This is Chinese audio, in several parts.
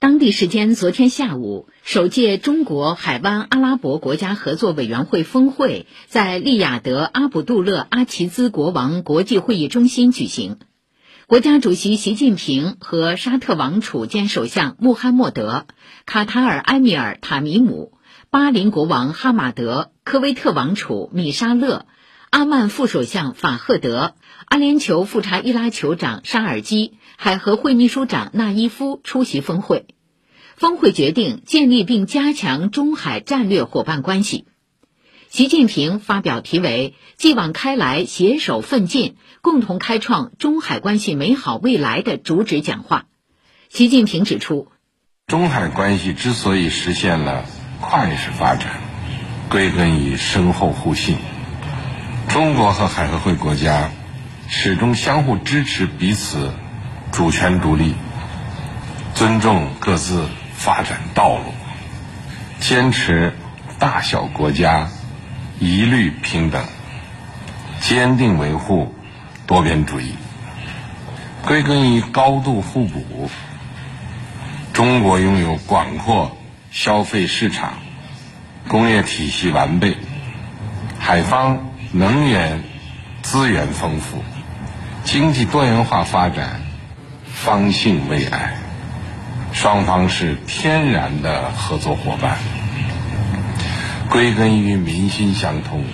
当地时间昨天下午，首届中国海湾阿拉伯国家合作委员会峰会在利雅得阿卜杜勒阿齐兹国王国际会议中心举行。国家主席习近平和沙特王储兼首相穆罕默德、卡塔尔埃米尔塔米姆、巴林国王哈马德、科威特王储米沙勒、阿曼副首相法赫德、阿联酋富查伊拉酋长沙尔基。海合会秘书长纳伊夫出席峰会，峰会决定建立并加强中海战略伙伴关系。习近平发表题为“继往开来，携手奋进，共同开创中海关系美好未来”的主旨讲话。习近平指出，中海关系之所以实现了跨越式发展，归根于深厚互信。中国和海合会国家始终相互支持彼此。主权独立，尊重各自发展道路，坚持大小国家一律平等，坚定维护多边主义。归根于高度互补。中国拥有广阔消费市场，工业体系完备，海方能源资源丰富，经济多元化发展。方兴未艾，双方是天然的合作伙伴，归根于民心相通，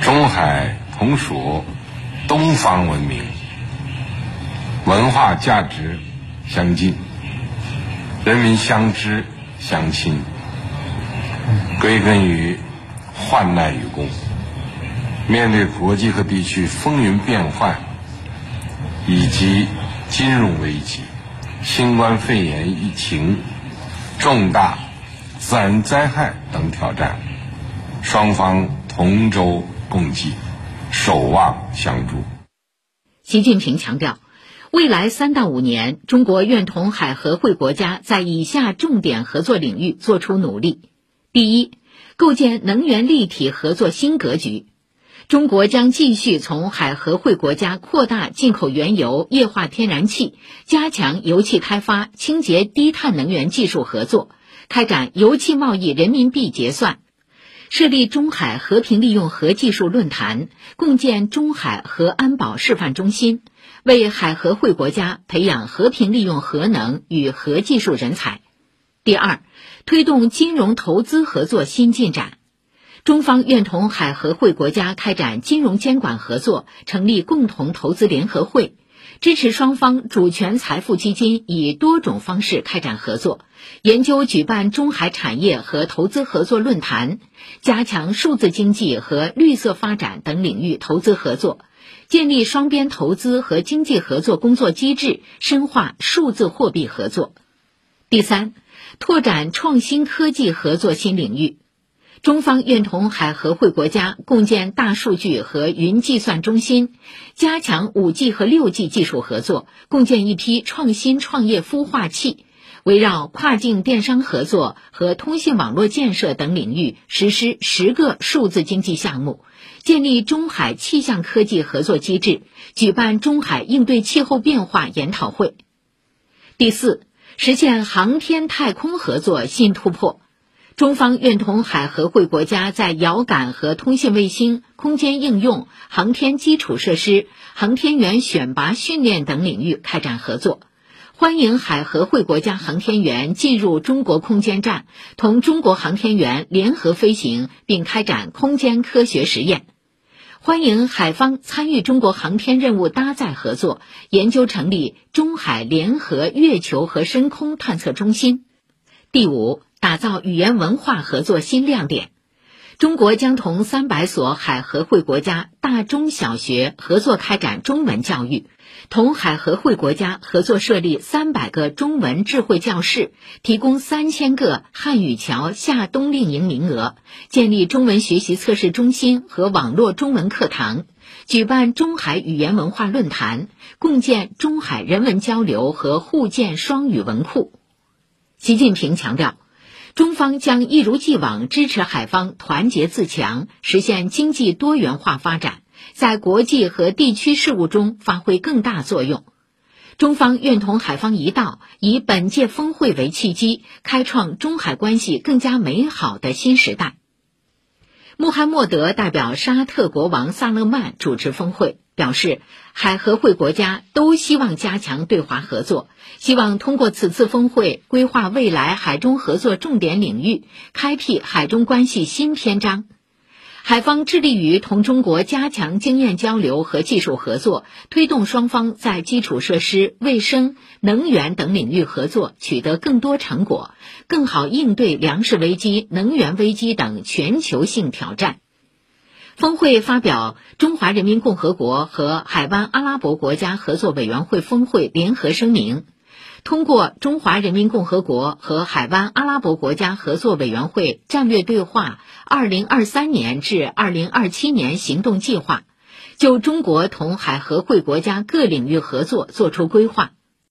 中海同属东方文明，文化价值相近，人民相知相亲，归根于患难与共，面对国际和地区风云变幻以及。金融危机、新冠肺炎疫情、重大自然灾害等挑战，双方同舟共济，守望相助。习近平强调，未来三到五年，中国愿同海合会国家在以下重点合作领域作出努力：第一，构建能源立体合作新格局。中国将继续从海合会国家扩大进口原油、液化天然气，加强油气开发、清洁低碳能源技术合作，开展油气贸易人民币结算，设立中海和平利用核技术论坛，共建中海核安保示范中心，为海合会国家培养和平利用核能与核技术人才。第二，推动金融投资合作新进展。中方愿同海合会国家开展金融监管合作，成立共同投资联合会，支持双方主权财富基金以多种方式开展合作，研究举办中海产业和投资合作论坛，加强数字经济和绿色发展等领域投资合作，建立双边投资和经济合作工作机制，深化数字货币合作。第三，拓展创新科技合作新领域。中方愿同海合会国家共建大数据和云计算中心，加强五 G 和六 G 技术合作，共建一批创新创业孵化器，围绕跨境电商合作和通信网络建设等领域实施十个数字经济项目，建立中海气象科技合作机制，举办中海应对气候变化研讨会。第四，实现航天太空合作新突破。中方愿同海合会国家在遥感和通信卫星、空间应用、航天基础设施、航天员选拔训练等领域开展合作，欢迎海合会国家航天员进入中国空间站，同中国航天员联合飞行并开展空间科学实验；欢迎海方参与中国航天任务搭载合作，研究成立中海联合月球和深空探测中心。第五。打造语言文化合作新亮点，中国将同三百所海合会国家大中小学合作开展中文教育，同海合会国家合作设立三百个中文智慧教室，提供三千个汉语桥夏冬令营名额，建立中文学习测试中心和网络中文课堂，举办中海语言文化论坛，共建中海人文交流和互建双语文库。习近平强调。中方将一如既往支持海方团结自强，实现经济多元化发展，在国际和地区事务中发挥更大作用。中方愿同海方一道，以本届峰会为契机，开创中海关系更加美好的新时代。穆罕默德代表沙特国王萨勒曼主持峰会，表示海合会国家都希望加强对华合作，希望通过此次峰会规划未来海中合作重点领域，开辟海中关系新篇章。海方致力于同中国加强经验交流和技术合作，推动双方在基础设施、卫生、能源等领域合作取得更多成果，更好应对粮食危机、能源危机等全球性挑战。峰会发表《中华人民共和国和海湾阿拉伯国家合作委员会峰会联合声明》。通过《中华人民共和国和海湾阿拉伯国家合作委员会战略对话（二零二三年至二零二七年行动计划），就中国同海合会国家各领域合作作出规划。